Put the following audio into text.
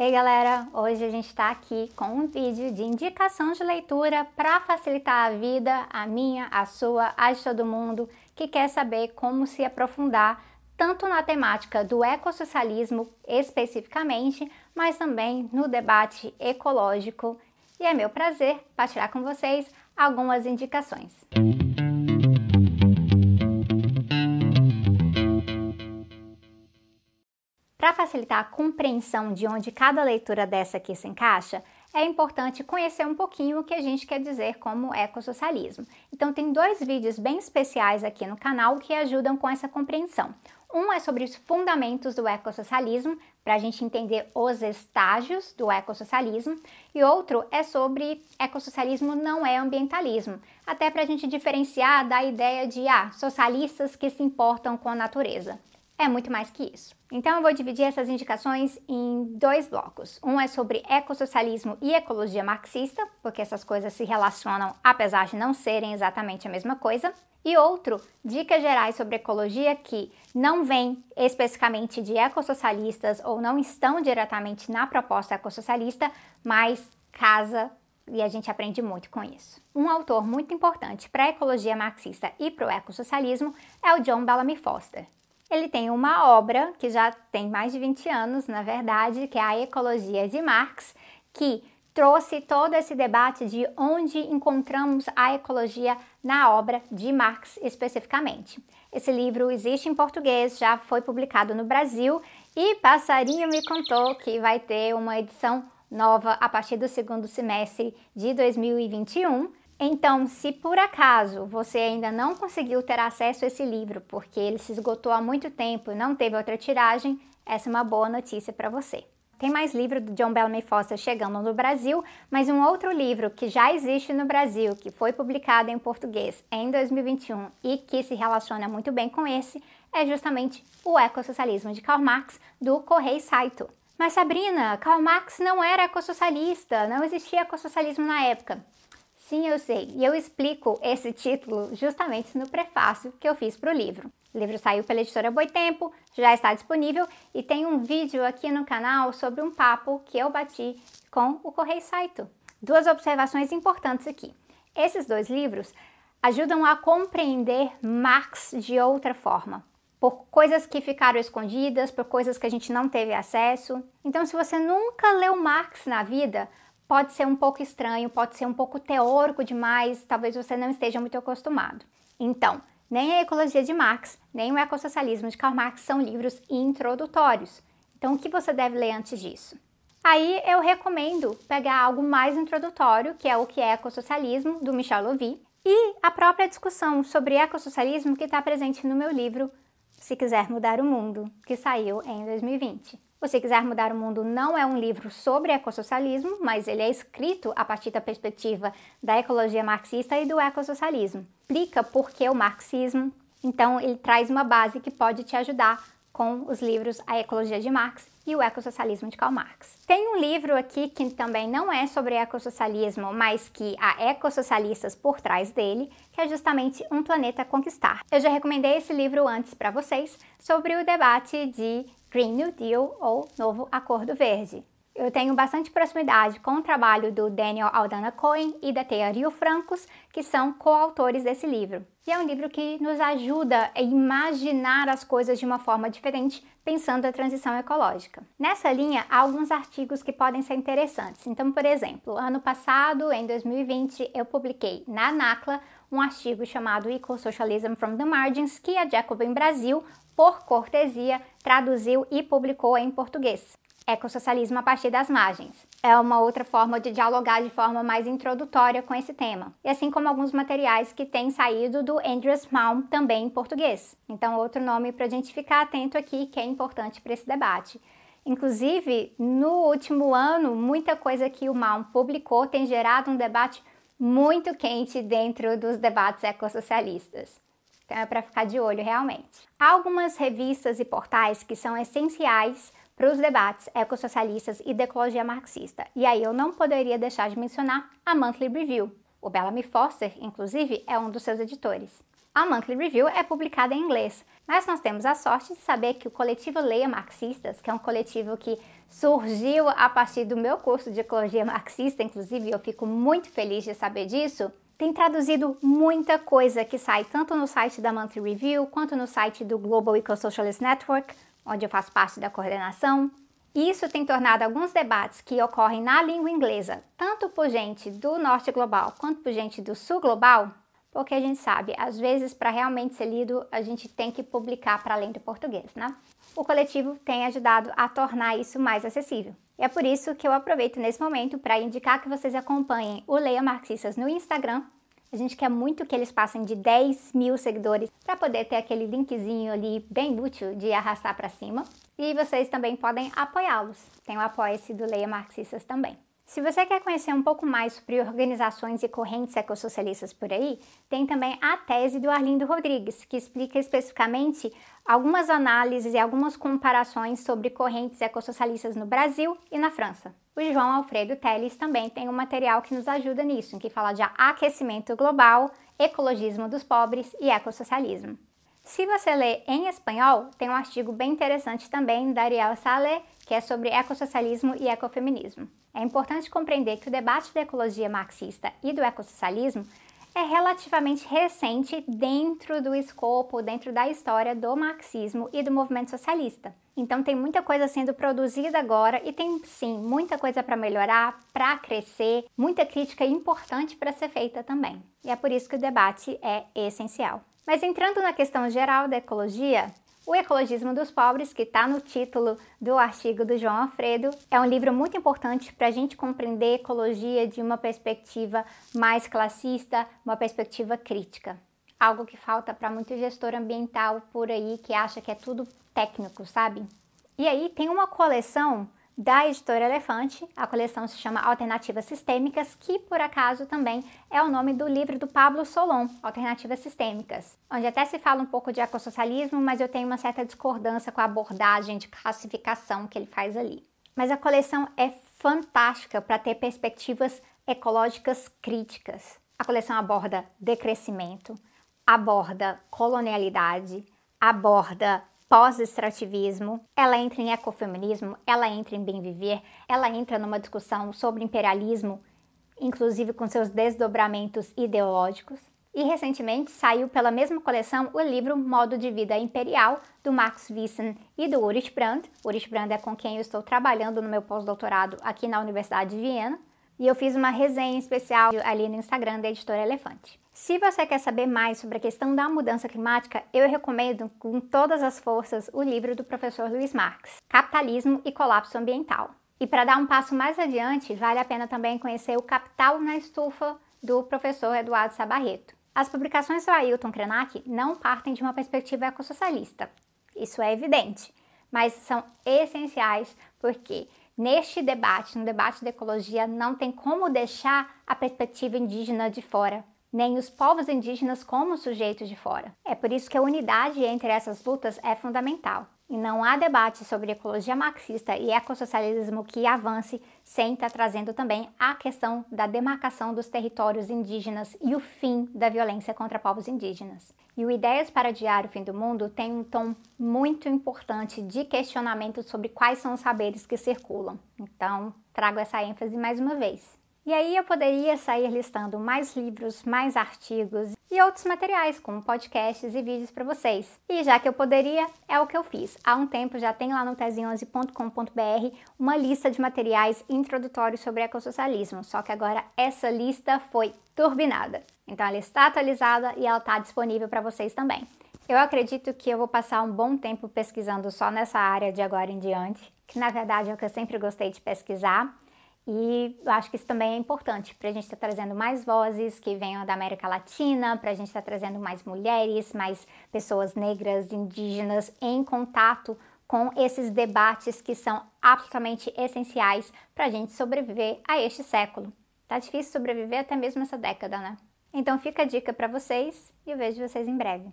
Ei galera, hoje a gente está aqui com um vídeo de indicação de leitura para facilitar a vida, a minha, a sua, a de todo mundo que quer saber como se aprofundar tanto na temática do ecossocialismo especificamente, mas também no debate ecológico. E é meu prazer partilhar com vocês algumas indicações. Para facilitar a compreensão de onde cada leitura dessa aqui se encaixa, é importante conhecer um pouquinho o que a gente quer dizer como ecossocialismo. Então tem dois vídeos bem especiais aqui no canal que ajudam com essa compreensão. Um é sobre os fundamentos do ecossocialismo, para a gente entender os estágios do ecossocialismo, e outro é sobre ecossocialismo não é ambientalismo, até para a gente diferenciar da ideia de ah, socialistas que se importam com a natureza é muito mais que isso. Então eu vou dividir essas indicações em dois blocos. Um é sobre ecossocialismo e ecologia marxista, porque essas coisas se relacionam apesar de não serem exatamente a mesma coisa. E outro, dicas gerais sobre ecologia que não vêm especificamente de ecossocialistas ou não estão diretamente na proposta ecossocialista, mas casa e a gente aprende muito com isso. Um autor muito importante para a ecologia marxista e para o ecossocialismo é o John Bellamy Foster. Ele tem uma obra que já tem mais de 20 anos, na verdade, que é a Ecologia de Marx, que trouxe todo esse debate de onde encontramos a ecologia na obra de Marx especificamente. Esse livro existe em português, já foi publicado no Brasil e Passarinho me contou que vai ter uma edição nova a partir do segundo semestre de 2021 então, se por acaso você ainda não conseguiu ter acesso a esse livro porque ele se esgotou há muito tempo e não teve outra tiragem, essa é uma boa notícia para você. Tem mais livro do John Bellamy Foster chegando no Brasil, mas um outro livro que já existe no Brasil, que foi publicado em português em 2021 e que se relaciona muito bem com esse, é justamente O Ecossocialismo de Karl Marx, do Correio Saito. Mas Sabrina, Karl Marx não era ecossocialista, não existia ecossocialismo na época. Sim, eu sei, e eu explico esse título justamente no prefácio que eu fiz para o livro. O livro saiu pela editora Boitempo, já está disponível e tem um vídeo aqui no canal sobre um papo que eu bati com o Correio Saito. Duas observações importantes aqui. Esses dois livros ajudam a compreender Marx de outra forma, por coisas que ficaram escondidas, por coisas que a gente não teve acesso. Então, se você nunca leu Marx na vida, pode ser um pouco estranho, pode ser um pouco teórico demais, talvez você não esteja muito acostumado. Então, nem a Ecologia de Marx, nem o Ecossocialismo de Karl Marx são livros introdutórios. Então, o que você deve ler antes disso? Aí eu recomendo pegar algo mais introdutório, que é o que é ecossocialismo, do Michel Lovy, e a própria discussão sobre ecossocialismo que está presente no meu livro Se Quiser Mudar o Mundo, que saiu em 2020. Você Quiser Mudar o Mundo não é um livro sobre ecossocialismo, mas ele é escrito a partir da perspectiva da ecologia marxista e do ecossocialismo. Explica por que o marxismo, então ele traz uma base que pode te ajudar com os livros A Ecologia de Marx e o Ecossocialismo de Karl Marx. Tem um livro aqui que também não é sobre ecossocialismo, mas que há ecossocialistas por trás dele, que é justamente Um Planeta a Conquistar. Eu já recomendei esse livro antes para vocês sobre o debate de Green New Deal ou Novo Acordo Verde. Eu tenho bastante proximidade com o trabalho do Daniel Aldana Cohen e da Thea Rio Francos, que são coautores desse livro. E é um livro que nos ajuda a imaginar as coisas de uma forma diferente, pensando a transição ecológica. Nessa linha, há alguns artigos que podem ser interessantes. Então, por exemplo, ano passado, em 2020, eu publiquei na NACLA um artigo chamado Eco Socialism from the Margins, que a Jacobin Brasil por cortesia, traduziu e publicou em português. Ecossocialismo a partir das margens. É uma outra forma de dialogar de forma mais introdutória com esse tema. E assim como alguns materiais que têm saído do Andrews Malm também em português. Então, outro nome para a gente ficar atento aqui que é importante para esse debate. Inclusive, no último ano, muita coisa que o Malm publicou tem gerado um debate muito quente dentro dos debates ecossocialistas. Então é para ficar de olho realmente. Há algumas revistas e portais que são essenciais para os debates ecossocialistas e da ecologia marxista. E aí eu não poderia deixar de mencionar a Monthly Review. O Bellamy Foster, inclusive, é um dos seus editores. A Monthly Review é publicada em inglês, mas nós temos a sorte de saber que o coletivo Leia Marxistas, que é um coletivo que surgiu a partir do meu curso de ecologia marxista, inclusive eu fico muito feliz de saber disso, tem traduzido muita coisa que sai tanto no site da Monthly Review quanto no site do Global Eco-Socialist Network, onde eu faço parte da coordenação. Isso tem tornado alguns debates que ocorrem na língua inglesa, tanto por gente do norte global quanto por gente do sul global, porque a gente sabe, às vezes, para realmente ser lido, a gente tem que publicar para além do português, né? O coletivo tem ajudado a tornar isso mais acessível. E é por isso que eu aproveito nesse momento para indicar que vocês acompanhem o Leia Marxistas no Instagram. A gente quer muito que eles passem de 10 mil seguidores para poder ter aquele linkzinho ali bem útil de arrastar para cima. E vocês também podem apoiá-los. Tem o apoia-se do Leia Marxistas também. Se você quer conhecer um pouco mais sobre organizações e correntes ecossocialistas por aí, tem também a tese do Arlindo Rodrigues, que explica especificamente algumas análises e algumas comparações sobre correntes ecossocialistas no Brasil e na França. O João Alfredo Teles também tem um material que nos ajuda nisso, em que fala de aquecimento global, ecologismo dos pobres e ecossocialismo. Se você lê em espanhol, tem um artigo bem interessante também da Ariel Sale, que é sobre ecossocialismo e ecofeminismo. É importante compreender que o debate da ecologia marxista e do ecossocialismo é relativamente recente dentro do escopo, dentro da história do marxismo e do movimento socialista. Então tem muita coisa sendo produzida agora e tem sim muita coisa para melhorar, para crescer, muita crítica importante para ser feita também. E é por isso que o debate é essencial. Mas entrando na questão geral da ecologia, o Ecologismo dos Pobres, que está no título do artigo do João Alfredo, é um livro muito importante para a gente compreender ecologia de uma perspectiva mais classista, uma perspectiva crítica. Algo que falta para muito gestor ambiental por aí que acha que é tudo técnico, sabe? E aí tem uma coleção da editora Elefante. A coleção se chama Alternativas Sistêmicas, que por acaso também é o nome do livro do Pablo Solon, Alternativas Sistêmicas, onde até se fala um pouco de ecossocialismo, mas eu tenho uma certa discordância com a abordagem de classificação que ele faz ali. Mas a coleção é fantástica para ter perspectivas ecológicas críticas. A coleção aborda decrescimento, aborda colonialidade, aborda pós-extrativismo, ela entra em ecofeminismo, ela entra em bem viver, ela entra numa discussão sobre imperialismo, inclusive com seus desdobramentos ideológicos. E recentemente saiu pela mesma coleção o livro Modo de Vida Imperial, do Max Wissen e do Ulrich Brandt. Ulrich Brandt é com quem eu estou trabalhando no meu pós-doutorado aqui na Universidade de Viena. E eu fiz uma resenha especial ali no Instagram da editora Elefante. Se você quer saber mais sobre a questão da mudança climática, eu recomendo com todas as forças o livro do professor Luiz Marx, Capitalismo e Colapso Ambiental. E para dar um passo mais adiante, vale a pena também conhecer o Capital na Estufa do professor Eduardo Sabarreto. As publicações do Ailton Krenak não partem de uma perspectiva ecossocialista, isso é evidente, mas são essenciais porque neste debate, no debate da ecologia, não tem como deixar a perspectiva indígena de fora nem os povos indígenas como sujeitos de fora. É por isso que a unidade entre essas lutas é fundamental. E não há debate sobre ecologia marxista e ecossocialismo que avance sem estar trazendo também a questão da demarcação dos territórios indígenas e o fim da violência contra povos indígenas. E o Ideias para Adiar o Fim do Mundo tem um tom muito importante de questionamento sobre quais são os saberes que circulam. Então, trago essa ênfase mais uma vez. E aí eu poderia sair listando mais livros, mais artigos e outros materiais, como podcasts e vídeos para vocês. E já que eu poderia, é o que eu fiz. Há um tempo já tem lá no tese11.com.br uma lista de materiais introdutórios sobre ecossocialismo, só que agora essa lista foi turbinada. Então ela está atualizada e ela está disponível para vocês também. Eu acredito que eu vou passar um bom tempo pesquisando só nessa área de agora em diante, que na verdade é o que eu sempre gostei de pesquisar. E acho que isso também é importante para a gente estar tá trazendo mais vozes que venham da América Latina, para a gente estar tá trazendo mais mulheres, mais pessoas negras, indígenas em contato com esses debates que são absolutamente essenciais para a gente sobreviver a este século. Tá difícil sobreviver até mesmo essa década, né? Então fica a dica para vocês e eu vejo vocês em breve.